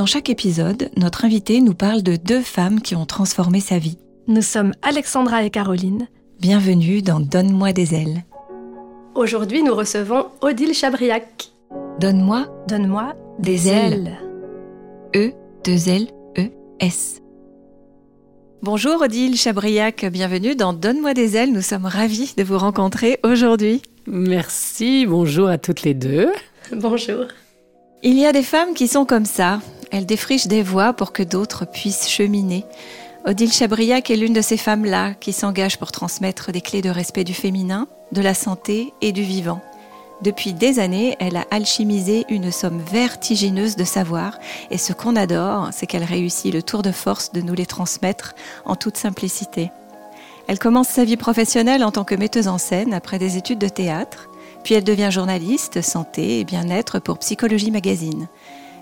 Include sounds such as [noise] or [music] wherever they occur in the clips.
Dans chaque épisode, notre invité nous parle de deux femmes qui ont transformé sa vie. Nous sommes Alexandra et Caroline. Bienvenue dans Donne-moi des ailes. Aujourd'hui, nous recevons Odile Chabriac. Donne-moi Donne-moi des ailes. E, deux L, E, S. Bonjour Odile Chabriac, bienvenue dans Donne-moi des ailes. Nous sommes ravis de vous rencontrer aujourd'hui. Merci, bonjour à toutes les deux. Bonjour. Il y a des femmes qui sont comme ça. Elles défrichent des voies pour que d'autres puissent cheminer. Odile Chabriac est l'une de ces femmes-là qui s'engagent pour transmettre des clés de respect du féminin, de la santé et du vivant. Depuis des années, elle a alchimisé une somme vertigineuse de savoir et ce qu'on adore, c'est qu'elle réussit le tour de force de nous les transmettre en toute simplicité. Elle commence sa vie professionnelle en tant que metteuse en scène après des études de théâtre, puis elle devient journaliste santé et bien-être pour Psychologie Magazine.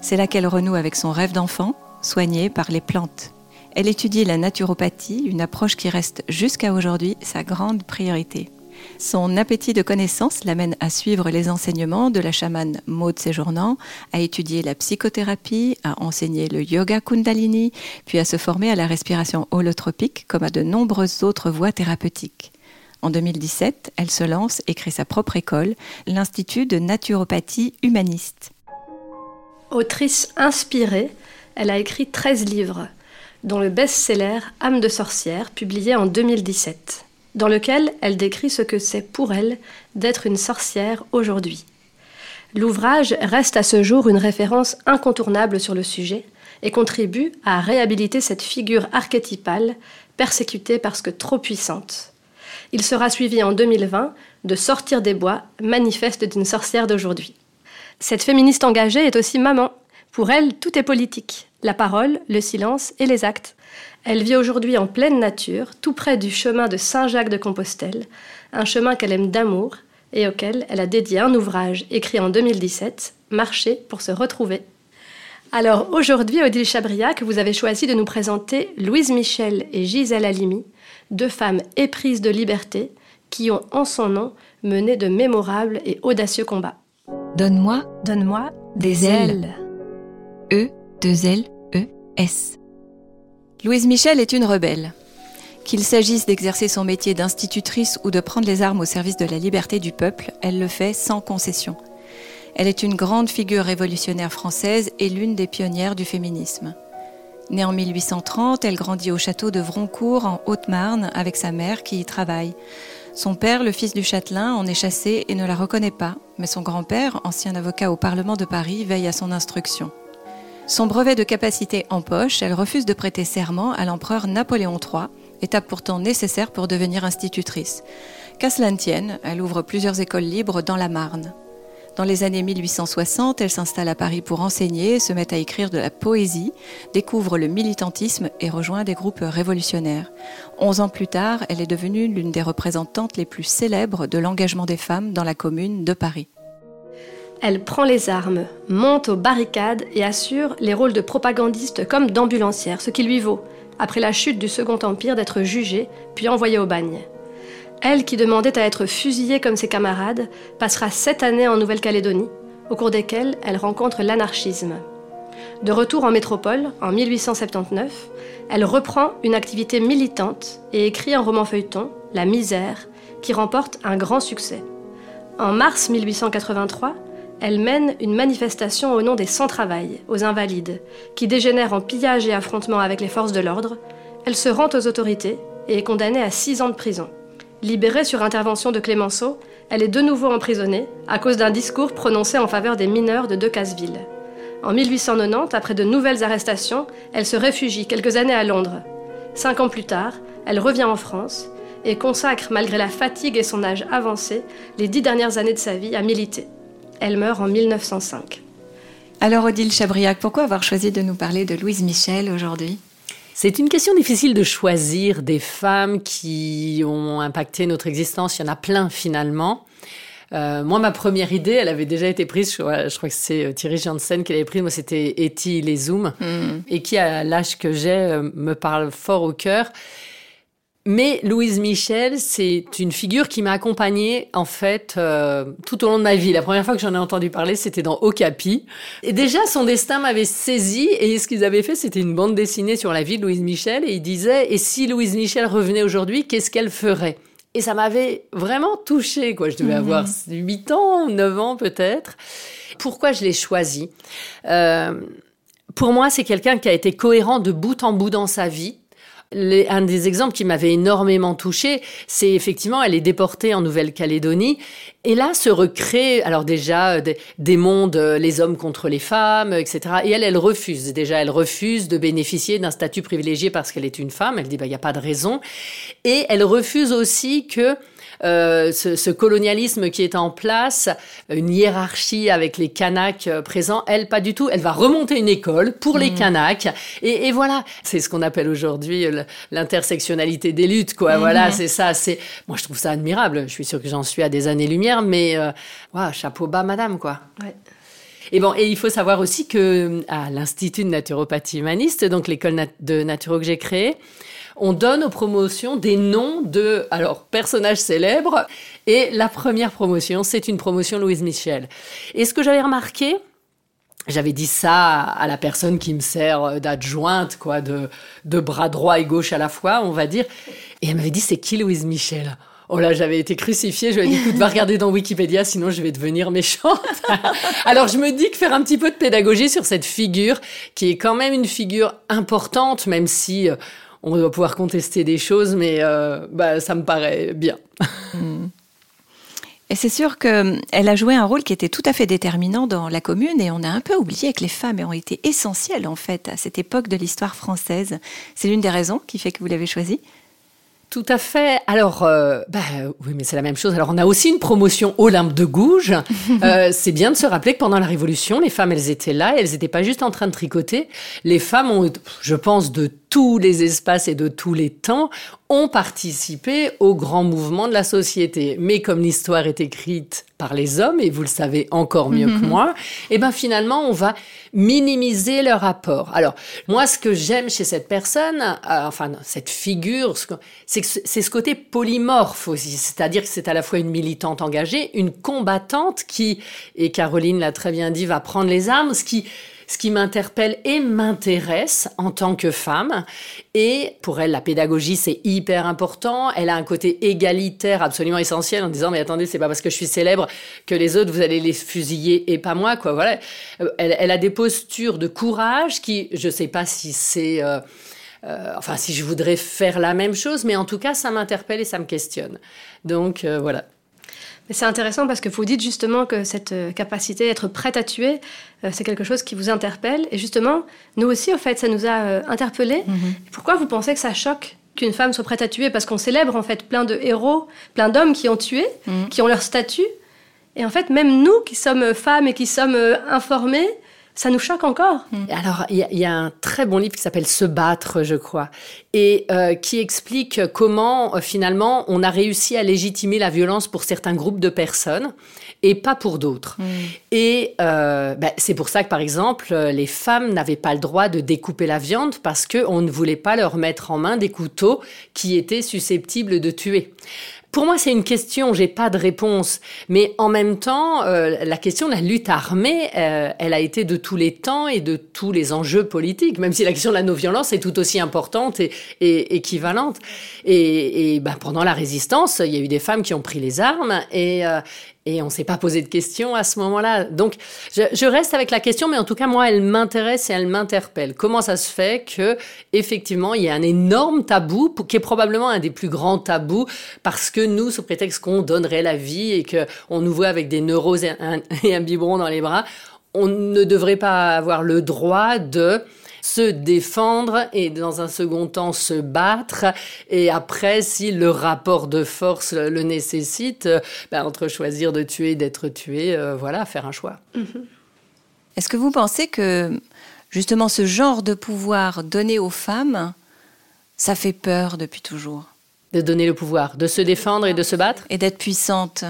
C'est là qu'elle renoue avec son rêve d'enfant, soigné par les plantes. Elle étudie la naturopathie, une approche qui reste jusqu'à aujourd'hui sa grande priorité. Son appétit de connaissance l'amène à suivre les enseignements de la chamane Maud Séjournant, à étudier la psychothérapie, à enseigner le yoga kundalini, puis à se former à la respiration holotropique comme à de nombreuses autres voies thérapeutiques. En 2017, elle se lance et crée sa propre école, l'Institut de naturopathie humaniste. Autrice inspirée, elle a écrit 13 livres, dont le best-seller Âme de sorcière, publié en 2017, dans lequel elle décrit ce que c'est pour elle d'être une sorcière aujourd'hui. L'ouvrage reste à ce jour une référence incontournable sur le sujet et contribue à réhabiliter cette figure archétypale persécutée parce que trop puissante. Il sera suivi en 2020 de Sortir des bois, manifeste d'une sorcière d'aujourd'hui. Cette féministe engagée est aussi maman. Pour elle, tout est politique la parole, le silence et les actes. Elle vit aujourd'hui en pleine nature, tout près du chemin de Saint-Jacques de Compostelle, un chemin qu'elle aime d'amour et auquel elle a dédié un ouvrage écrit en 2017, Marcher pour se retrouver. Alors aujourd'hui, Odile Chabriac, vous avez choisi de nous présenter Louise Michel et Gisèle Halimi, deux femmes éprises de liberté qui ont en son nom mené de mémorables et audacieux combats. Donne-moi Donne-moi des ailes. E, deux L, E, S. Louise Michel est une rebelle. Qu'il s'agisse d'exercer son métier d'institutrice ou de prendre les armes au service de la liberté du peuple, elle le fait sans concession. Elle est une grande figure révolutionnaire française et l'une des pionnières du féminisme. Née en 1830, elle grandit au château de Vroncourt en Haute-Marne avec sa mère qui y travaille. Son père, le fils du châtelain, en est chassé et ne la reconnaît pas, mais son grand-père, ancien avocat au Parlement de Paris, veille à son instruction. Son brevet de capacité en poche, elle refuse de prêter serment à l'empereur Napoléon III, étape pourtant nécessaire pour devenir institutrice. Qu'à cela ne tienne, elle ouvre plusieurs écoles libres dans la Marne. Dans les années 1860, elle s'installe à Paris pour enseigner, se met à écrire de la poésie, découvre le militantisme et rejoint des groupes révolutionnaires. Onze ans plus tard, elle est devenue l'une des représentantes les plus célèbres de l'engagement des femmes dans la commune de Paris. Elle prend les armes, monte aux barricades et assure les rôles de propagandiste comme d'ambulancière, ce qui lui vaut, après la chute du Second Empire, d'être jugée puis envoyée au bagne. Elle, qui demandait à être fusillée comme ses camarades, passera sept années en Nouvelle-Calédonie, au cours desquelles elle rencontre l'anarchisme. De retour en métropole, en 1879, elle reprend une activité militante et écrit un roman feuilleton, La misère, qui remporte un grand succès. En mars 1883, elle mène une manifestation au nom des sans-travail, aux invalides, qui dégénère en pillage et affrontement avec les forces de l'ordre. Elle se rend aux autorités et est condamnée à six ans de prison. Libérée sur intervention de Clémenceau, elle est de nouveau emprisonnée à cause d'un discours prononcé en faveur des mineurs de Decazeville. En 1890, après de nouvelles arrestations, elle se réfugie quelques années à Londres. Cinq ans plus tard, elle revient en France et consacre, malgré la fatigue et son âge avancé, les dix dernières années de sa vie à militer. Elle meurt en 1905. Alors Odile Chabriac, pourquoi avoir choisi de nous parler de Louise Michel aujourd'hui? C'est une question difficile de choisir des femmes qui ont impacté notre existence. Il y en a plein finalement. Euh, moi, ma première idée, elle avait déjà été prise. Je, crois que c'est euh, Thierry Janssen qui l'avait prise. Moi, c'était Etty les Zooms, mm. et qui, à l'âge que j'ai, euh, me parle fort au cœur. Mais Louise Michel, c'est une figure qui m'a accompagnée en fait euh, tout au long de ma vie. La première fois que j'en ai entendu parler, c'était dans Okapi. Et déjà, son destin m'avait saisi. Et ce qu'ils avaient fait, c'était une bande dessinée sur la vie de Louise Michel. Et ils disaient, et si Louise Michel revenait aujourd'hui, qu'est-ce qu'elle ferait? Et ça m'avait vraiment touchée. Quoi. Je devais mhm. avoir 8 ans, 9 ans peut-être. Pourquoi je l'ai choisie? Euh, Pour moi, c'est quelqu'un qui a été cohérent de bout en bout dans sa vie un des exemples qui m'avait énormément touché, c'est effectivement, elle est déportée en Nouvelle-Calédonie. Et là se recrée, alors déjà, euh, des, mondes, euh, les hommes contre les femmes, etc. Et elle, elle refuse. Déjà, elle refuse de bénéficier d'un statut privilégié parce qu'elle est une femme. Elle dit, bah, il n'y a pas de raison. Et elle refuse aussi que euh, ce, colonialisme qui est en place, une hiérarchie avec les Kanaks euh, présents, elle, pas du tout. Elle va remonter une école pour les mmh. Kanaks. Et, voilà, c'est ce qu'on appelle aujourd'hui l'intersectionnalité des luttes, quoi. Mmh. Voilà, c'est ça. C'est Moi, je trouve ça admirable. Je suis sûre que j'en suis à des années-lumière, mais euh, chapeau bas, madame, quoi. Et bon, et il faut savoir aussi que à l'Institut de naturopathie humaniste, donc l'école de naturo que j'ai créée, on donne aux promotions des noms de alors personnages célèbres. Et la première promotion, c'est une promotion Louise Michel. Et ce que j'avais remarqué, j'avais dit ça à la personne qui me sert d'adjointe, quoi, de, de bras droit et gauche à la fois, on va dire. Et elle m'avait dit, c'est qui Louise Michel? Oh là, j'avais été crucifiée. Je lui ai dit, écoute, va regarder dans Wikipédia, sinon je vais devenir méchante. [laughs] Alors je me dis que faire un petit peu de pédagogie sur cette figure, qui est quand même une figure importante, même si euh, on doit pouvoir contester des choses, mais euh, bah, ça me paraît bien. [laughs] Et c'est sûr qu'elle a joué un rôle qui était tout à fait déterminant dans la commune et on a un peu oublié que les femmes ont été essentielles en fait à cette époque de l'histoire française. C'est l'une des raisons qui fait que vous l'avez choisie? Tout à fait. Alors, euh, bah, oui, mais c'est la même chose. Alors, on a aussi une promotion Olympe de Gouges. [laughs] Euh, c'est bien de se rappeler que pendant la Révolution, les femmes, elles étaient là. Elles n'étaient pas juste en train de tricoter. Les femmes ont, je pense, de tous les espaces et de tous les temps, ont participé au grand mouvement de la société. Mais comme l'histoire est écrite par les hommes, et vous le savez encore mieux que moi, et eh ben finalement, on va minimiser leur apport. Alors, moi, ce que j'aime chez cette personne, euh, enfin, cette figure, c'est c'est ce côté polymorphe aussi. C'est-à-dire que c'est à la fois une militante engagée, une combattante qui, et Caroline l'a très bien dit, va prendre les armes, ce qui, ce qui m'interpelle et m'intéresse en tant que femme. Et pour elle, la pédagogie, c'est hyper important. Elle a un côté égalitaire absolument essentiel en disant, mais attendez, c'est pas parce que je suis célèbre que les autres, vous allez les fusiller et pas moi, quoi. Voilà. Euh, elle, a des postures de courage qui, je sais pas si c'est... Euh, euh, enfin, si je voudrais faire la même chose, mais en tout cas, ça m'interpelle et ça me questionne. Donc, voilà. C'est intéressant parce que vous dites justement que cette euh, capacité d'être prête à tuer, euh, c'est quelque chose qui vous interpelle. Et justement, nous aussi, au fait, ça nous a euh, interpellés. Mhm. Pourquoi vous pensez que ça choque qu'une femme soit prête à tuer? Parce qu'on célèbre en fait plein de héros, plein d'hommes qui ont tué, mhm. qui ont leur statut. Et en fait, même nous qui sommes femmes et qui sommes informées, ça nous choque encore. Mm. Alors, il y, a un très bon livre qui s'appelle Se battre, je crois, et euh, qui explique comment euh, finalement on a réussi à légitimer la violence pour certains groupes de personnes et pas pour d'autres. Mm. Et euh, ben, c'est pour ça que, par exemple, les femmes n'avaient pas le droit de découper la viande parce qu'on ne voulait pas leur mettre en main des couteaux qui étaient susceptibles de tuer. Pour moi, c'est une question, j'ai pas de réponse. Mais en même temps, euh, la question de la lutte armée, euh, elle a été de tous les temps et de tous les enjeux politiques, même si la question de la non-violence est tout aussi importante et, et équivalente. Et, et ben, pendant la résistance, il y a eu des femmes qui ont pris les armes et, euh, et on s'est pas posé de questions à ce moment-là. Donc, je, reste avec la question, mais en tout cas, moi, elle m'intéresse et elle m'interpelle. Comment ça se fait que, effectivement, il y a un énorme tabou, qui est probablement un des plus grands tabous, parce que nous, sous prétexte qu'on donnerait la vie et que on nous voit avec des neuroses et un biberon dans les bras, on ne devrait pas avoir le droit de se défendre et dans un second temps se battre. Et après, si le rapport de force le nécessite, ben, entre choisir de tuer et d'être tué, euh, voilà, faire un choix. Est-ce que vous pensez que justement ce genre de pouvoir donné aux femmes, ça fait peur depuis toujours? De donner le pouvoir, de se défendre et de se battre et d'être puissante.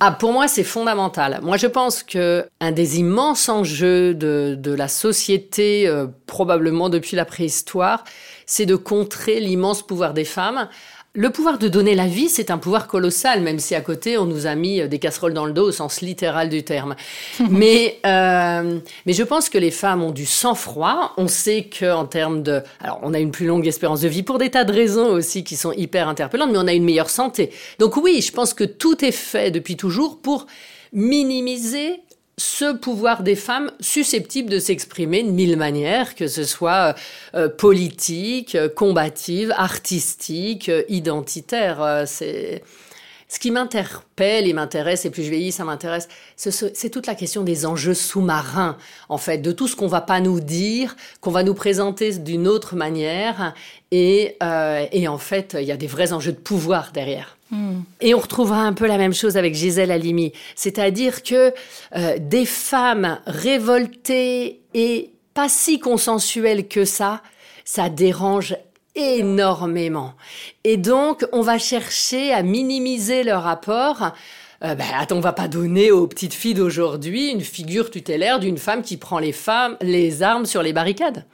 Ah, pour moi, c'est fondamental. Moi, je pense que un des immenses enjeux de, la société, euh, probablement depuis la préhistoire, c'est de contrer l'immense pouvoir des femmes le pouvoir de donner la vie, c'est un pouvoir colossal, même si à côté on nous a mis euh, des casseroles dans le dos au sens littéral du terme. [laughs] mais, euh, mais je pense que les femmes ont du sang-froid. On sait qu'en termes de... Alors on a une plus longue espérance de vie pour des tas de raisons aussi qui sont hyper interpellantes, mais on a une meilleure santé. Donc oui, je pense que tout est fait depuis toujours pour minimiser ce pouvoir des femmes susceptible de s'exprimer de mille manières, que ce soit euh, politique, combative, artistique, identitaire. c'est ce qui m'interpelle et m'intéresse, et plus je vieillis, ça m'intéresse, c'est toute la question des enjeux sous-marins, en fait, de tout ce qu'on va pas nous dire, qu'on va nous présenter d'une autre manière, et, euh, et en fait, il y a des vrais enjeux de pouvoir derrière. Hmm. Et on retrouvera un peu la même chose avec Gisèle Halimi, c'est-à-dire que euh, des femmes révoltées et pas si consensuelles que ça, ça dérange énormément. Et donc, on va chercher à minimiser leur apport. Euh, ben, attends, on va pas donner aux petites filles d'aujourd'hui une figure tutélaire d'une femme qui prend les femmes, les armes sur les barricades.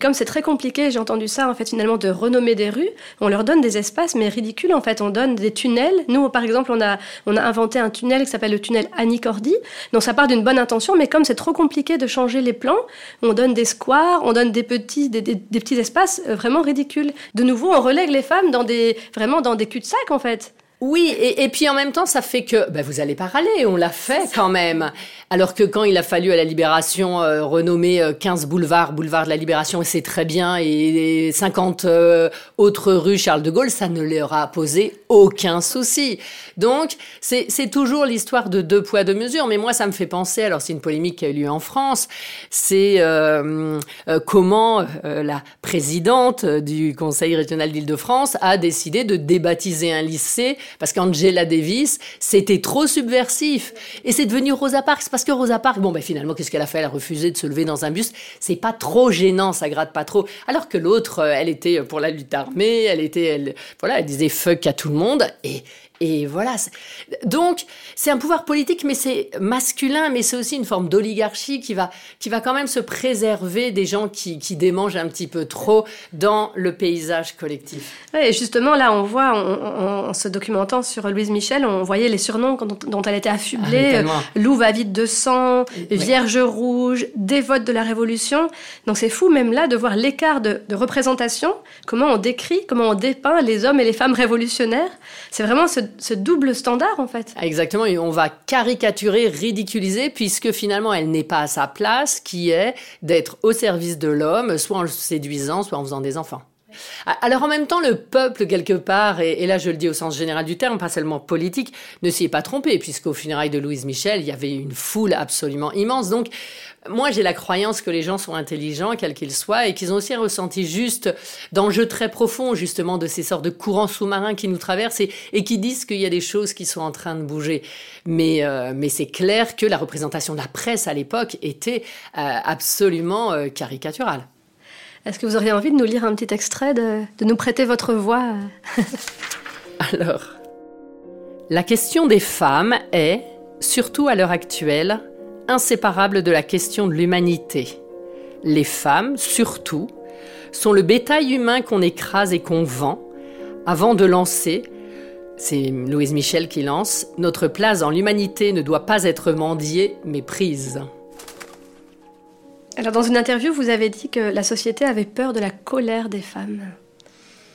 Comme c'est très compliqué, j'ai entendu ça en fait finalement de renommer des rues, on leur donne des espaces mais ridicules en fait, on donne des tunnels. Nous par exemple, on a on a inventé un tunnel qui s'appelle le tunnel Annie Cordy. Donc ça part d'une bonne intention mais comme c'est trop compliqué de changer les plans, on donne des squares, on donne des petits des, petits espaces euh, vraiment ridicules. De nouveau, on relègue les femmes dans des vraiment dans des cul-de-sac en fait. Oui, et, puis en même temps, ça fait que ben, vous allez pas râler, on l'a fait quand même. Alors que quand il a fallu à la Libération euh, renommer 15 euh, boulevards, boulevard de la Libération, c'est très bien, et, 50 euh, autres rues Charles de Gaulle, ça ne leur a posé aucun souci. Donc, c'est toujours l'histoire de deux poids, deux mesures. Mais moi, ça me fait penser, alors c'est une polémique qui a eu lieu en France, c'est comment la présidente du Conseil régional d'Île-de-France a décidé de débaptiser un lycée parce qu'Angela Davis, c'était trop subversif. Et c'est devenu Rosa Parks, que Rosa Parks, bon, ben finalement, qu'est-ce qu'elle a fait? Elle a refusé de se lever dans un bus. C'est pas trop gênant, ça gratte pas trop. Alors que l'autre, euh, elle était pour la lutte armée, elle était, elle, voilà, elle disait fuck à tout le monde. Et, et voilà. Donc, c'est un pouvoir politique, mais c'est masculin, mais c'est aussi une forme d'oligarchie qui va, qui va quand même se préserver des gens qui, qui démangent un petit peu trop dans le paysage collectif. et justement, là, on voit, en, se documentant sur Louise Michel, on voyait les surnoms dont, elle était affublée. Ah, va vide de sang, Vierge rouge, dévote de la Révolution. Donc, c'est fou, même là, de voir l'écart de, de représentation, comment on décrit, comment on dépeint les hommes et les femmes révolutionnaires. C'est vraiment ce ce double standard en fait. Exactement, et on va caricaturer, ridiculiser, puisque finalement elle n'est pas à sa place, qui est d'être au service de l'homme, soit en le séduisant, soit en faisant des enfants. Alors en même temps, le peuple, quelque part, et, là je le dis au sens général du terme, pas seulement politique, ne s'y est pas trompé, puisqu'au funérailles de Louise Michel, il y avait une foule absolument immense. Donc moi, j'ai la croyance que les gens sont intelligents, quels qu'ils soient, et qu'ils ont aussi ressenti juste d'enjeux très profonds, justement, de ces sortes de courants sous-marins qui nous traversent et, qui disent qu'il y a des choses qui sont en train de bouger. Mais, euh, c'est clair que la représentation de la presse à l'époque était euh, absolument euh, caricaturale. Est-ce que vous auriez envie de nous lire un petit extrait, de, nous prêter votre voix [laughs] Alors, la question des femmes est, surtout à l'heure actuelle, inséparable de la question de l'humanité. Les femmes, surtout, sont le bétail humain qu'on écrase et qu'on vend, avant de lancer, c'est Louise Michel qui lance, Notre place dans l'humanité ne doit pas être mendiée, mais prise. Alors dans une interview, vous avez dit que la société avait peur de la colère des femmes.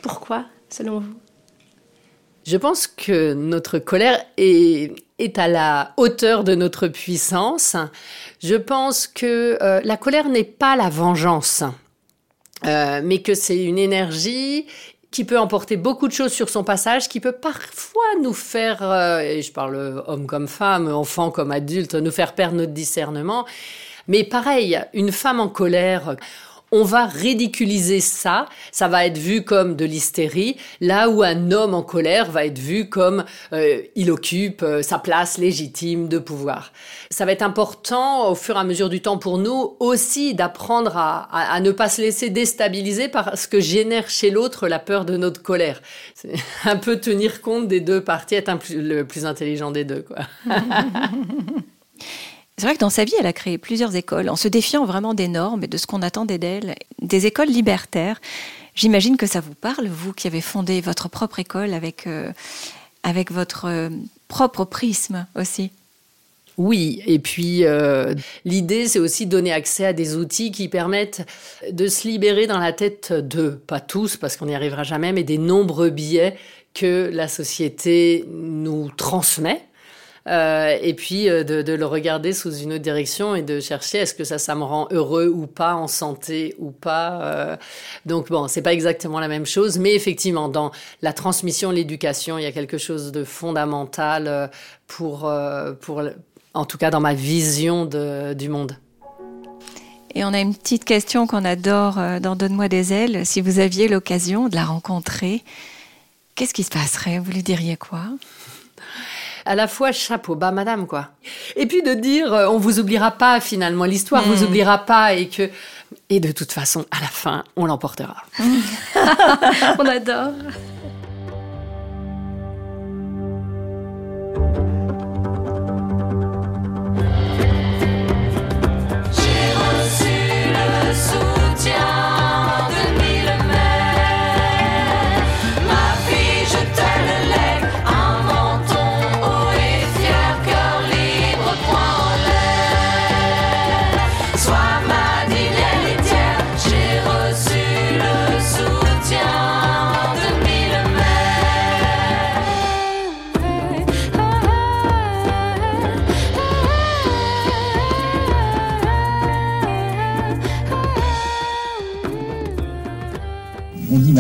Pourquoi, selon vous? Je pense que notre colère est à la hauteur de notre puissance. Je pense que euh, la colère n'est pas la vengeance, euh, mais que c'est une énergie qui peut emporter beaucoup de choses sur son passage, qui peut parfois nous faire, euh, et je parle homme comme femme, enfant comme adulte, nous faire perdre notre discernement. Mais pareil, une femme en colère, on va ridiculiser ça, ça va être vu comme de l'hystérie, là où un homme en colère va être vu comme euh, il occupe euh, sa place légitime de pouvoir. Ça va être important au fur et à mesure du temps pour nous aussi d'apprendre à, ne pas se laisser déstabiliser par ce que génère chez l'autre la peur de notre colère. C'est un peu tenir compte des deux parties, être le plus intelligent des deux. Quoi. [laughs] C'est vrai que dans sa vie, elle a créé plusieurs écoles en se défiant vraiment des normes et de ce qu'on attendait d'elle, des écoles libertaires. J'imagine que ça vous parle, vous qui avez fondé votre propre école avec, euh, avec votre euh, propre prisme aussi. Oui, et puis euh, l'idée, c'est aussi donner accès à des outils qui permettent de se libérer dans la tête de, pas tous, parce qu'on n'y arrivera jamais, mais des nombreux biais que la société nous transmet euh, et puis euh, de, le regarder sous une autre direction et de chercher est-ce que ça, ça me rend heureux ou pas, en santé ou pas. Euh. donc bon, c'est pas exactement la même chose, mais effectivement, dans la transmission, l'éducation, il y a quelque chose de fondamental pour, pour en tout cas dans ma vision de, du monde. Et on a une petite question qu'on adore dans Donne-moi des ailes. Si vous aviez l'occasion de la rencontrer, qu'est-ce qui se passerait? Vous lui diriez quoi? À la fois chapeau bas madame quoi. Et puis de dire euh, on vous oubliera pas finalement l'histoire vous hmm. oubliera pas et que et de toute façon à la fin on l'emportera. [laughs] on adore.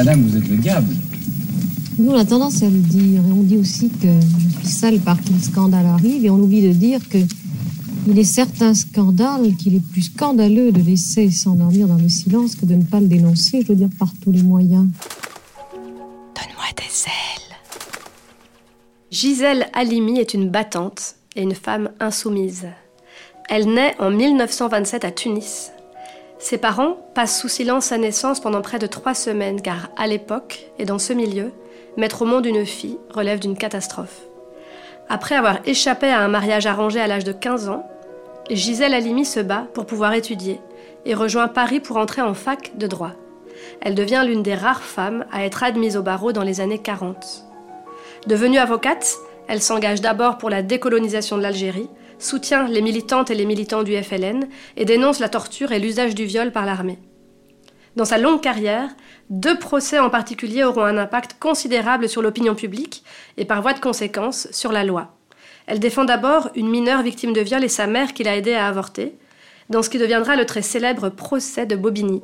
Madame, vous êtes le diable. Nous, on a tendance à le dire. Et on dit aussi que je suis sale parce qu'un scandale arrive. Et on oublie de dire que il est certain scandale qu'il est plus scandaleux de laisser s'endormir dans le silence que de ne pas le dénoncer, je veux dire, par tous les moyens. Donne-moi des ailes. Gisèle Halimi est une battante et une femme insoumise. Elle naît en 1927 à Tunis. Ses parents passent sous silence sa naissance pendant près de trois semaines car à l'époque et dans ce milieu, mettre au monde une fille relève d'une catastrophe. Après avoir échappé à un mariage arrangé à l'âge de 15 ans, Gisèle Halimi se bat pour pouvoir étudier et rejoint Paris pour entrer en fac de droit. Elle devient l'une des rares femmes à être admise au barreau dans les années 40. Devenue avocate, elle s'engage d'abord pour la décolonisation de l'Algérie, soutient les militantes et les militants du FLN et dénonce la torture et l'usage du viol par l'armée. Dans sa longue carrière, deux procès en particulier auront un impact considérable sur l'opinion publique et par voie de conséquence sur la loi. Elle défend d'abord une mineure victime de viol et sa mère qui l'a aidée à avorter, dans ce qui deviendra le très célèbre procès de Bobigny.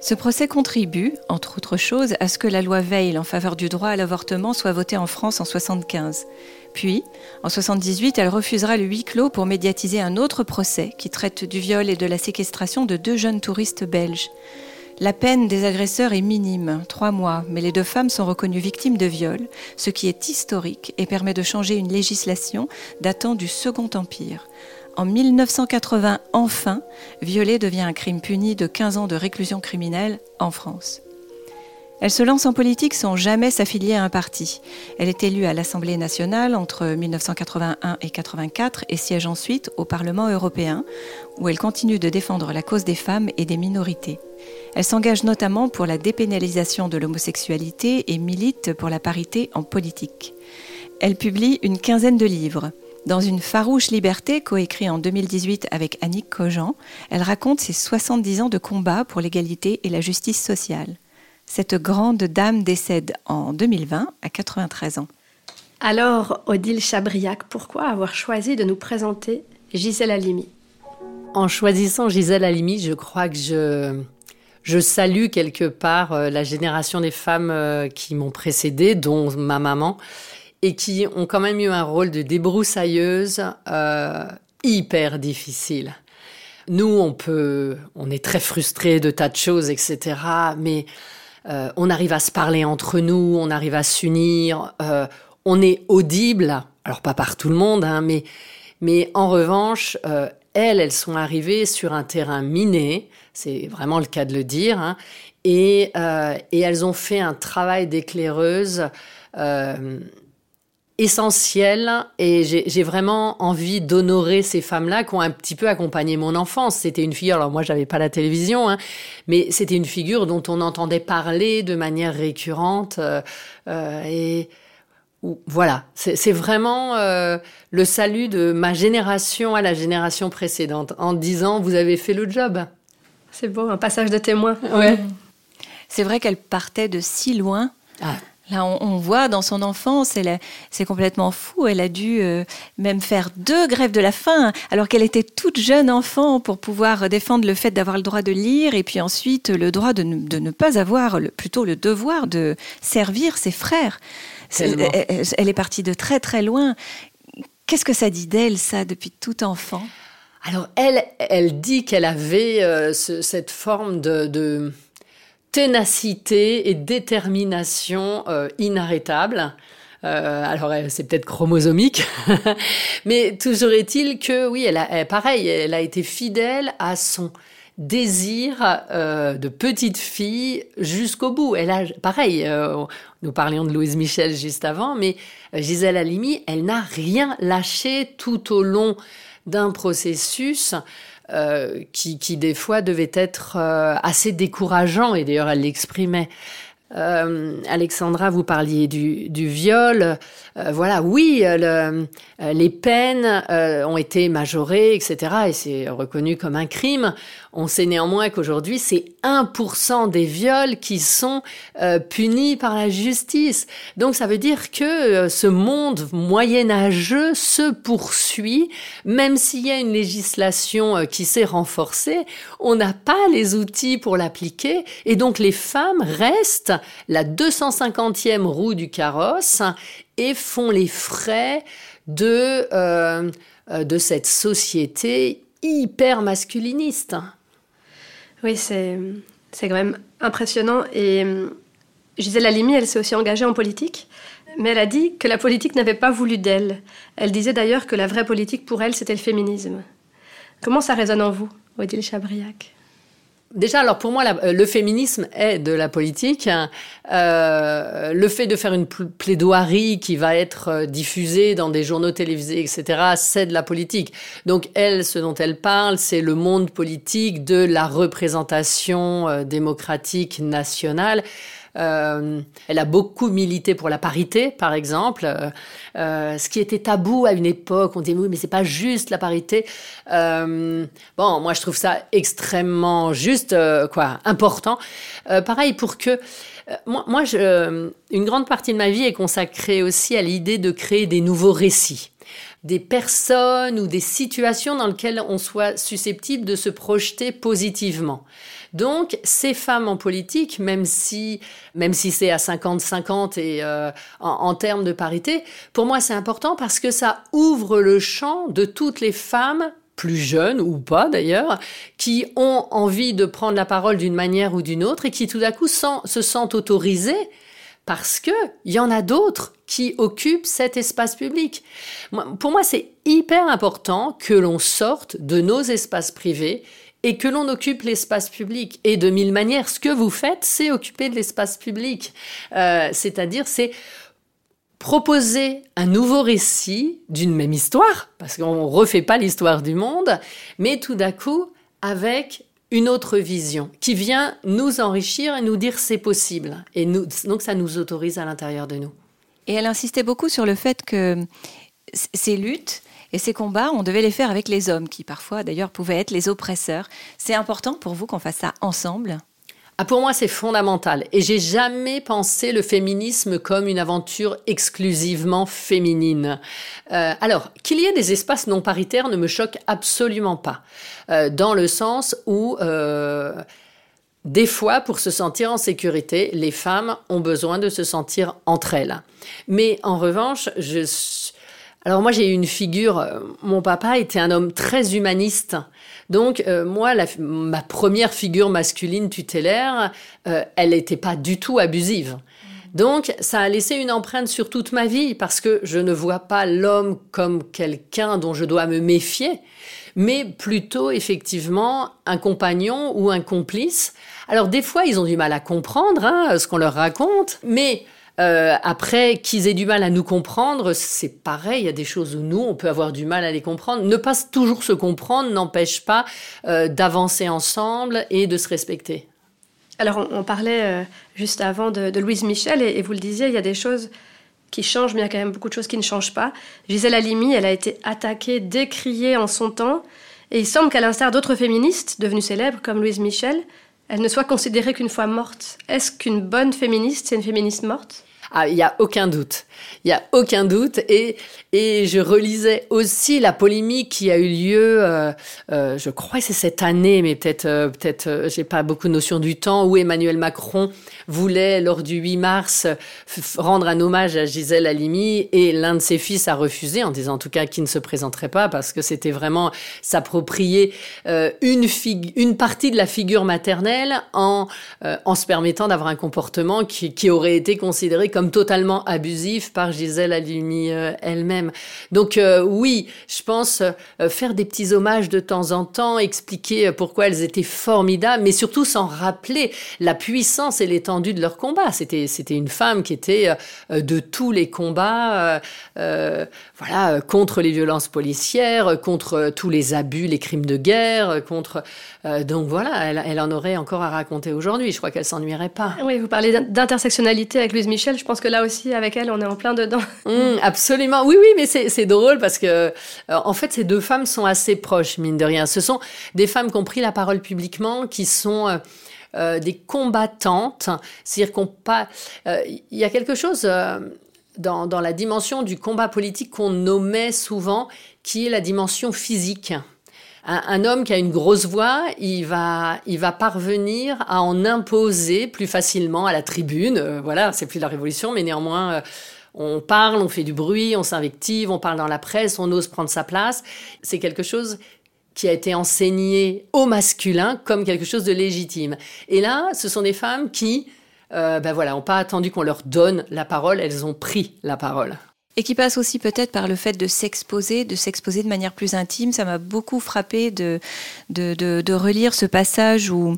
Ce procès contribue, entre autres choses, à ce que la loi Veil en faveur du droit à l'avortement soit votée en France en 1975. Puis, en 78, elle refusera le huis clos pour médiatiser un autre procès qui traite du viol et de la séquestration de deux jeunes touristes belges. La peine des agresseurs est minime, trois mois, mais les deux femmes sont reconnues victimes de viol, ce qui est historique et permet de changer une législation datant du Second Empire. En 1980, enfin, violer devient un crime puni de 15 ans de réclusion criminelle en France. Elle se lance en politique sans jamais s'affilier à un parti. Elle est élue à l'Assemblée nationale entre 1981 et 1984 et siège ensuite au Parlement européen, où elle continue de défendre la cause des femmes et des minorités. Elle s'engage notamment pour la dépénalisation de l'homosexualité et milite pour la parité en politique. Elle publie une quinzaine de livres. Dans une farouche liberté, coécrit en 2018 avec Annick Cogent, elle raconte ses 70 ans de combat pour l'égalité et la justice sociale. Cette grande dame décède en 2020 à 93 ans. Alors, Odile Chabriac, pourquoi avoir choisi de nous présenter Gisèle Halimi? En choisissant Gisèle Halimi, je crois que je, je salue quelque part euh, la génération des femmes euh, qui m'ont précédée, dont ma maman, et qui ont quand même eu un rôle de débroussailleuse euh, hyper difficile. Nous, on peut, on est très frustrés de tas de choses, etc. Mais euh, on arrive à se parler entre nous, on arrive à s'unir, euh, on est audible. Alors pas par tout le monde, hein, mais mais en revanche, euh, elles, elles sont arrivées sur un terrain miné. C'est vraiment le cas de le dire. Hein, et, et elles ont fait un travail d'éclaireuse essentiel et j'ai vraiment envie d'honorer ces femmes-là qui ont un petit peu accompagné mon enfance. C'était une figure, alors moi j'avais pas la télévision, hein, mais c'était une figure dont on entendait parler de manière récurrente euh, euh et voilà, c'est vraiment euh, le salut de ma génération à la génération précédente en disant vous avez fait le job. C'est beau, un passage de témoin. Ouais. C'est vrai qu'elle partait de si loin. Ah. Là, on, voit dans son enfance, c'est complètement fou. Elle a dû euh, même faire deux grèves de la faim, alors qu'elle était toute jeune enfant pour pouvoir défendre le fait d'avoir le droit de lire et puis ensuite le droit de ne, pas avoir, plutôt le devoir de servir ses frères. elle, est partie de très très loin. Qu'est-ce que ça dit d'elle, ça, depuis tout enfant? Alors, elle, elle dit qu'elle avait euh, cette forme de ténacité et détermination euh, inarrêtable. Euh, alors c'est peut-être chromosomique, [laughs] mais toujours est-il que oui, elle a, pareil, elle a été fidèle à son désir euh, de petite fille jusqu'au bout. Elle a, pareil, nous parlions de Louise Michel juste avant, mais Gisèle Halimi, elle n'a rien lâché tout au long d'un processus euh, qui, qui, des fois devait être euh, assez décourageant, et d'ailleurs elle l'exprimait. Euh, Alexandra, vous parliez du, viol. Euh, voilà, oui, le, les peines ont été majorées, etc. Et c'est reconnu comme un crime. On sait néanmoins qu'aujourd'hui, c'est 1% des viols qui sont euh, punis par la justice. Donc ça veut dire que euh, ce monde moyenâgeux se poursuit, même s'il y a une législation euh, qui s'est renforcée, on n'a pas les outils pour l'appliquer, et donc les femmes restent la 250e roue du carrosse et font les frais de, de cette société hyper masculiniste. Oui, c'est, c'est quand même impressionnant. Et euh, Gisèle Halimi, elle s'est aussi engagée en politique, mais elle a dit que la politique n'avait pas voulu d'elle. Elle disait d'ailleurs que la vraie politique pour elle, c'était le féminisme. Comment ça résonne en vous, Odile Chabriac? Déjà, alors pour moi, euh, le féminisme est de la politique. Euh, le fait de faire une plaidoirie qui va être euh, diffusée dans des journaux télévisés, etc., c'est de la politique. Donc elle, ce dont elle parle, c'est le monde politique de la représentation démocratique nationale. Euh, elle a beaucoup milité pour la parité, par exemple, euh, euh, ce qui était tabou à une époque. On disait oui, mais c'est pas juste la parité. bon, moi je trouve ça extrêmement juste, quoi, important. pareil pour que moi, moi je, une grande partie de ma vie est consacrée aussi à l'idée de créer des nouveaux récits des personnes ou des situations dans lesquelles on soit susceptible de se projeter positivement. Donc, ces femmes en politique, même si, même si c'est à 50-50 et euh, en, termes de parité, pour moi c'est important parce que ça ouvre le champ de toutes les femmes plus jeunes ou pas d'ailleurs, qui ont envie de prendre la parole d'une manière ou d'une autre et qui tout à coup se sentent autorisées parce que il y en a d'autres qui occupent cet espace public. Pour moi, c'est hyper important que l'on sorte de nos espaces privés et que l'on occupe l'espace public. Et de mille manières, ce que vous faites, c'est occuper de l'espace public. Euh, c'est-à-dire, c'est proposer un nouveau récit d'une même histoire, parce qu'on ne refait pas l'histoire du monde, mais tout d'un coup avec une autre vision qui vient nous enrichir et nous dire c'est possible. Et donc ça nous autorise à l'intérieur de nous. Et elle insistait beaucoup sur le fait que ces luttes, et ces combats, on devait les faire avec les hommes, qui parfois d'ailleurs pouvaient être les oppresseurs. C'est important pour vous qu'on fasse ça ensemble? Ah, pour moi, c'est fondamental. Et j'ai jamais pensé le féminisme comme une aventure exclusivement féminine. Euh, alors, qu'il y ait des espaces non paritaires ne me choque absolument pas. Euh, dans le sens où, euh, des fois, pour se sentir en sécurité, les femmes ont besoin de se sentir entre elles. Mais en revanche, je Alors moi j'ai eu une figure, euh, mon papa était un homme très humaniste. Donc euh, moi, ma première figure masculine tutélaire, euh, elle n'était pas du tout abusive. Donc ça a laissé une empreinte sur toute ma vie parce que je ne vois pas l'homme comme quelqu'un dont je dois me méfier, mais plutôt effectivement un compagnon ou un complice. Alors des fois ils ont du mal à comprendre hein, ce qu'on leur raconte, mais euh, après, qu'ils aient du mal à nous comprendre, c'est pareil. Il y a des choses où nous, on peut avoir du mal à les comprendre. Ne pas toujours se comprendre n'empêche pas euh, d'avancer ensemble et de se respecter. Alors, on, parlait euh, juste avant de, Louise Michel, et, vous le disiez, il y a des choses qui changent, mais il y a quand même beaucoup de choses qui ne changent pas. Gisèle Halimi, elle a été attaquée, décriée en son temps, et il semble qu'à l'instar d'autres féministes devenues célèbres, comme Louise Michel, elle ne soit considérée qu'une fois morte. Est-ce qu'une bonne féministe, c'est une féministe morte? Ah, il n'y a aucun doute. Il n'y a aucun doute. Et, et je relisais aussi la polémique qui a eu lieu, euh, euh, je crois que c'est cette année, mais peut-être, euh, peut-être, euh, j'ai pas beaucoup de notion du temps, où Emmanuel Macron voulait, lors du 8 mars, rendre un hommage à Gisèle Halimi et l'un de ses fils a refusé, en disant en tout cas qu'il ne se présenterait pas parce que c'était vraiment s'approprier une, une partie de la figure maternelle en, en se permettant d'avoir un comportement qui, qui aurait été considéré comme totalement abusif par Gisèle Halimi elle-même. Donc euh, oui, je pense euh, faire des petits hommages de temps en temps, expliquer euh, pourquoi elles étaient formidables, mais surtout s'en rappeler la puissance et l'étendue de leur combat. C'était c'était une femme qui était de tous les combats, voilà, contre les violences policières, contre tous les abus, les crimes de guerre, contre donc voilà, elle, elle, en aurait encore à raconter aujourd'hui. Je crois qu'elle s'ennuierait pas. Oui, vous parlez d'intersectionnalité avec Louise Michel. Je pense que là aussi, avec elle, on est en plein dedans. [laughs] Mmh, absolument. Oui, oui, mais c'est drôle parce que, euh, en fait, ces deux femmes sont assez proches, mine de rien. Ce sont des femmes qui ont pris la parole publiquement, qui sont euh, euh, des combattantes. C'est-à-dire qu'on pas. Il y a quelque chose dans, dans la dimension du combat politique qu'on nommait souvent, qui est la dimension physique. Un, homme qui a une grosse voix, il va, il va parvenir à en imposer plus facilement à la tribune. voilà, c'est plus la révolution, mais néanmoins, on parle, on fait du bruit, on s'invective, on parle dans la presse, on ose prendre sa place. C'est quelque chose qui a été enseigné au masculin comme quelque chose de légitime. Et là, ce sont des femmes qui, euh, ben voilà, n'ont pas attendu qu'on leur donne la parole, elles ont pris la parole. Et qui passe aussi peut-être par le fait de s'exposer, de s'exposer de manière plus intime. Ça m'a beaucoup frappé de, de, de, relire ce passage où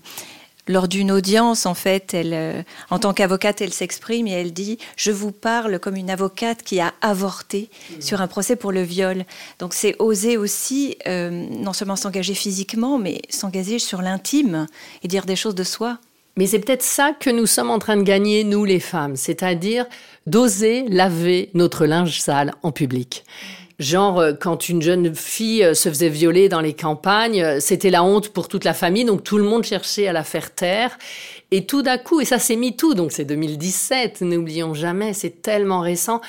lors d'une audience, en fait, elle, euh, en tant qu'avocate, elle s'exprime et elle dit Je vous parle comme une avocate qui a avorté sur un procès pour le viol. Donc, c'est oser aussi, euh, non seulement s'engager physiquement, mais s'engager sur l'intime et dire des choses de soi. Mais c'est peut-être ça que nous sommes en train de gagner, nous les femmes, c'est-à-dire d'oser laver notre linge sale en public. Genre, euh, quand une jeune fille euh, se faisait violer dans les campagnes, euh, c'était la honte pour toute la famille, donc tout le monde cherchait à la faire taire. Et tout d'un coup, et ça c'est tout, donc c'est 2017, n'oublions jamais, c'est tellement récent,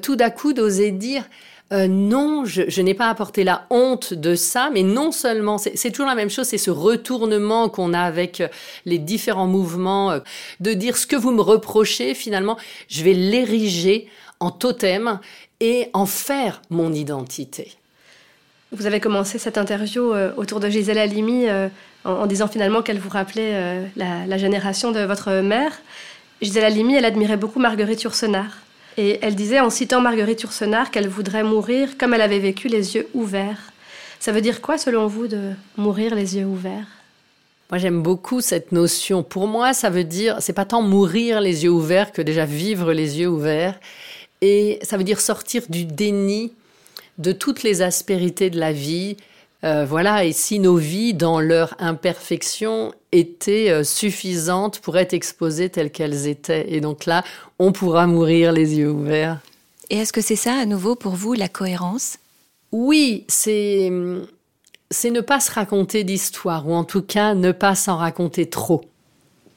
tout d'un coup d'oser dire, non, je, n'ai pas apporté la honte de ça, mais non seulement, c'est toujours la même chose, c'est ce retournement qu'on a avec les différents mouvements, de dire ce que vous me reprochez, finalement, je vais l'ériger en totem et en faire mon identité. Vous avez commencé cette interview euh, autour de Gisèle Halimi euh, en, disant finalement qu'elle vous rappelait euh, la, génération de votre mère. Gisèle Halimi, elle admirait beaucoup Marguerite Yourcenar. Et elle disait en citant Marguerite Yourcenar qu'elle voudrait mourir comme elle avait vécu les yeux ouverts. Ça veut dire quoi selon vous de mourir les yeux ouverts? Moi, j'aime beaucoup cette notion. Pour moi, ça veut dire, c'est pas tant mourir les yeux ouverts que déjà vivre les yeux ouverts. Et ça veut dire sortir du déni de toutes les aspérités de la vie. Euh, voilà, et si nos vies, dans leur imperfection, étaient euh, suffisantes pour être exposées telles qu'elles étaient. Et donc là, on pourra mourir les yeux ouverts. Et est-ce que c'est ça, à nouveau, pour vous, la cohérence? Oui, c'est c'est ne pas se raconter d'histoire, ou en tout cas ne pas s'en raconter trop.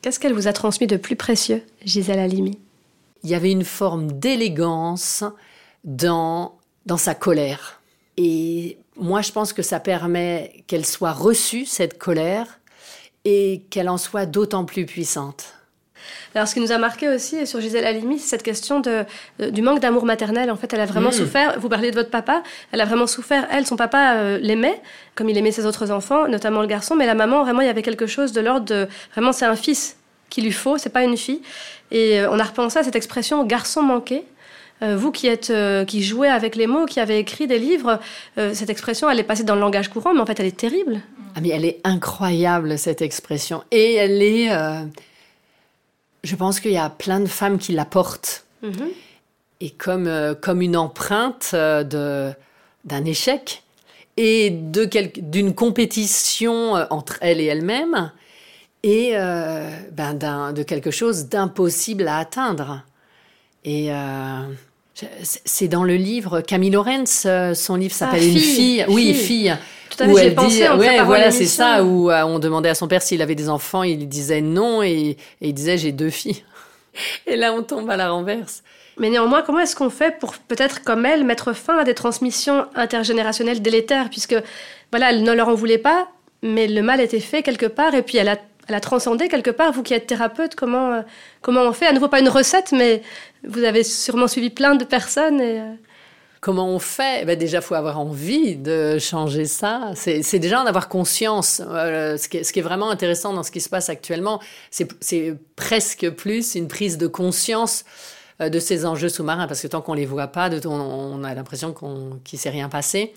Qu'est-ce qu'elle vous a transmis de plus précieux, Gisèle Halimi? Il y avait une forme d'élégance dans, dans sa colère. Et moi, je pense que ça permet qu'elle soit reçue, cette colère, et qu'elle en soit d'autant plus puissante. Alors, ce qui nous a marqué aussi sur Gisèle Halimi, c'est cette question de, du manque d'amour maternel. En fait, elle a vraiment Mm. souffert. Vous parliez de votre papa. Elle a vraiment souffert. Elle, son papa euh, l'aimait, comme il aimait ses autres enfants, notamment le garçon. Mais la maman, vraiment, il y avait quelque chose de l'ordre de. Vraiment, c'est un fils qu'il lui faut, c'est pas une fille. Et euh, on a repensé à cette expression garçon manqué. Euh, vous qui êtes euh, qui jouez avec les mots, qui avez écrit des livres, euh, cette expression, elle est passée dans le langage courant, mais en fait, elle est terrible. Ah, mais elle est incroyable, cette expression. Et elle est. je pense qu'il y a plein de femmes qui la portent. Mhm. Et comme, comme une empreinte de, d'un échec et de d'une compétition entre elle et elle-même et euh, ben, de quelque chose d'impossible à atteindre. Et euh, c'est- dans le livre Camille Lorenz, euh, son livre s'appelle Ah, Une Fille, fille. Oui, Fille. fille. Tout à fait, où elle pensé dit, ouais, voilà, c'est ça, où euh, on demandait à son père s'il avait des enfants, il disait non, et, et il disait j'ai deux filles. [laughs] Et là, on tombe à la renverse. Mais néanmoins, comment est-ce qu'on fait pour peut-être, comme elle, mettre fin à des transmissions intergénérationnelles délétères? Puisque, voilà, elle ne leur en voulait pas, mais le mal était fait quelque part, et puis elle a, elle a transcendé quelque part. Vous qui êtes thérapeute, comment, euh, comment on fait? À nouveau, pas une recette, mais vous avez sûrement suivi plein de personnes. Et, euh, Comment on fait? Ben Déjà, faut avoir envie de changer ça. C'est déjà en avoir conscience. Euh, ce, qui est, vraiment intéressant dans ce qui se passe actuellement, c'est presque plus une prise de conscience de ces enjeux sous-marins, parce que tant qu'on les voit pas, on, a l'impression qu'il s'est rien passé.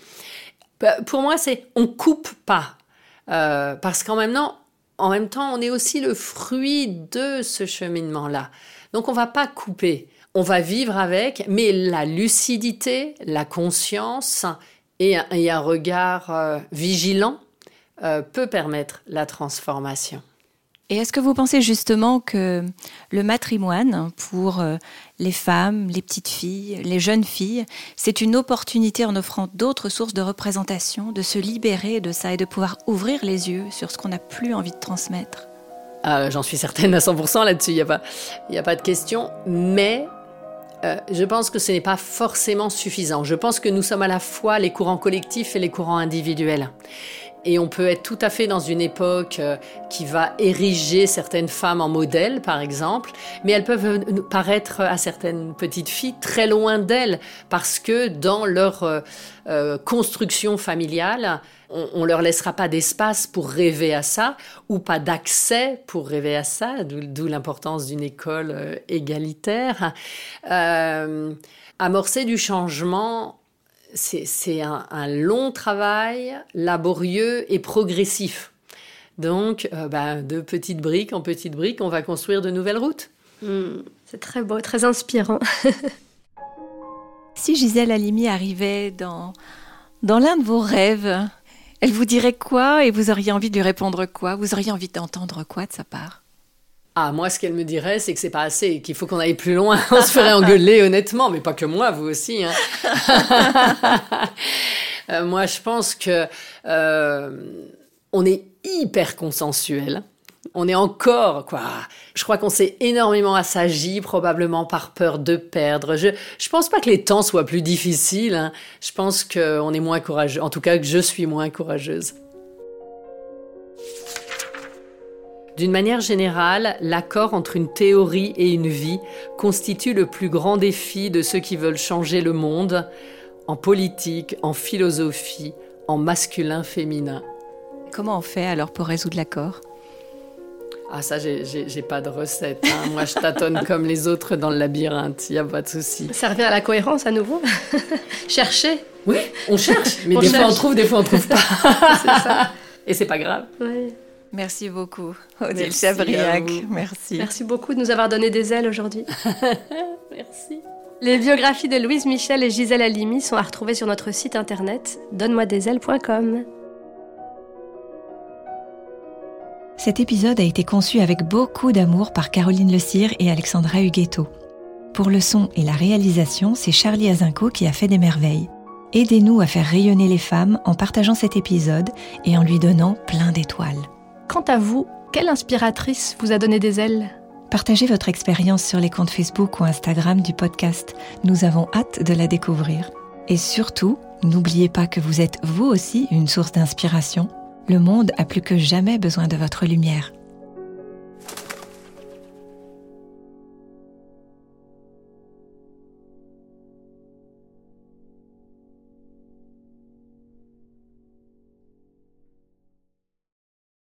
Ben, Pour moi, c'est on coupe pas, parce qu'en même temps, en même temps, on est aussi le fruit de ce cheminement-là. Donc, on va pas couper. On va vivre avec, mais la lucidité, la conscience et un, et un regard euh, vigilant euh, peut permettre la transformation. Et est-ce que vous pensez justement que le matrimoine pour euh, les femmes, les petites filles, les jeunes filles, c'est une opportunité en offrant d'autres sources de représentation, de se libérer de ça et de pouvoir ouvrir les yeux sur ce qu'on n'a plus envie de transmettre? Euh, J'en suis certaine à 100% là-dessus, il n'y a, pas- y a pas de question. Mais euh, je pense que ce n'est pas forcément suffisant. Je pense que nous sommes à la fois les courants collectifs et les courants individuels. Et on peut être tout à fait dans une époque euh, qui va ériger certaines femmes en modèles, par exemple, mais elles peuvent paraître à certaines petites filles très loin d'elles, parce que dans leur euh, euh, construction familiale, on, on leur laissera pas d'espace pour rêver à ça, ou pas d'accès pour rêver à ça, d'où l'importance d'une école égalitaire. Amorcer du changement, c'est un, un long travail, laborieux et progressif. Donc, euh, ben, de petites briques en petites briques, on va construire de nouvelles routes. hmm, c'est très beau, très inspirant. [laughs] Si Gisèle Halimi arrivait dans, dans l'un de vos rêves, elle vous dirait quoi et vous auriez envie de lui répondre quoi? Vous auriez envie d'entendre quoi de sa part? Ah, moi, ce qu'elle me dirait, c'est que c'est pas assez, qu'il faut qu'on aille plus loin. [laughs] On se ferait engueuler, honnêtement, mais pas que moi, vous aussi. hein. [laughs] Euh, moi, je pense que euh, on est hyper consensuel. On est encore, quoi. Je crois qu'on s'est énormément assagi, probablement par peur de perdre. Je, je pense pas que les temps soient plus difficiles. hein. Je pense qu'on est moins courageux. En tout cas, que je suis moins courageuse. D'une manière générale, l'accord entre une théorie et une vie constitue le plus grand défi de ceux qui veulent changer le monde, en politique, en philosophie, en masculin-féminin. Comment on fait alors pour résoudre l'accord? Ah ça, j'ai- pas de recette. hein. Moi, je tâtonne [laughs] comme les autres dans le labyrinthe, il n'y a pas de souci. Ça revient à la cohérence à nouveau? [laughs] Chercher. Oui, on cherche, mais On des fois on cherche. trouve, des fois on trouve pas. [laughs] Et c'est pas grave. Ouais. Merci beaucoup, Odile Chabriac. Merci. Merci beaucoup de nous avoir donné des ailes aujourd'hui. [laughs] Merci. Les biographies de Louise Michel et Gisèle Halimi sont à retrouver sur notre site internet donne-moi-des-ailes.com. Cet épisode a été conçu avec beaucoup d'amour par Caroline Le Cire et Alexandra Huguetto. Pour le son et la réalisation, c'est Charlie Azinco qui a fait des merveilles. Aidez-nous à faire rayonner les femmes en partageant cet épisode et en lui donnant plein d'étoiles. Quant à vous, quelle inspiratrice vous a donné des ailes? Partagez votre expérience sur les comptes Facebook ou Instagram du podcast. Nous avons hâte de la découvrir. Et surtout, n'oubliez pas que vous êtes vous aussi une source d'inspiration. Le monde a plus que jamais besoin de votre lumière.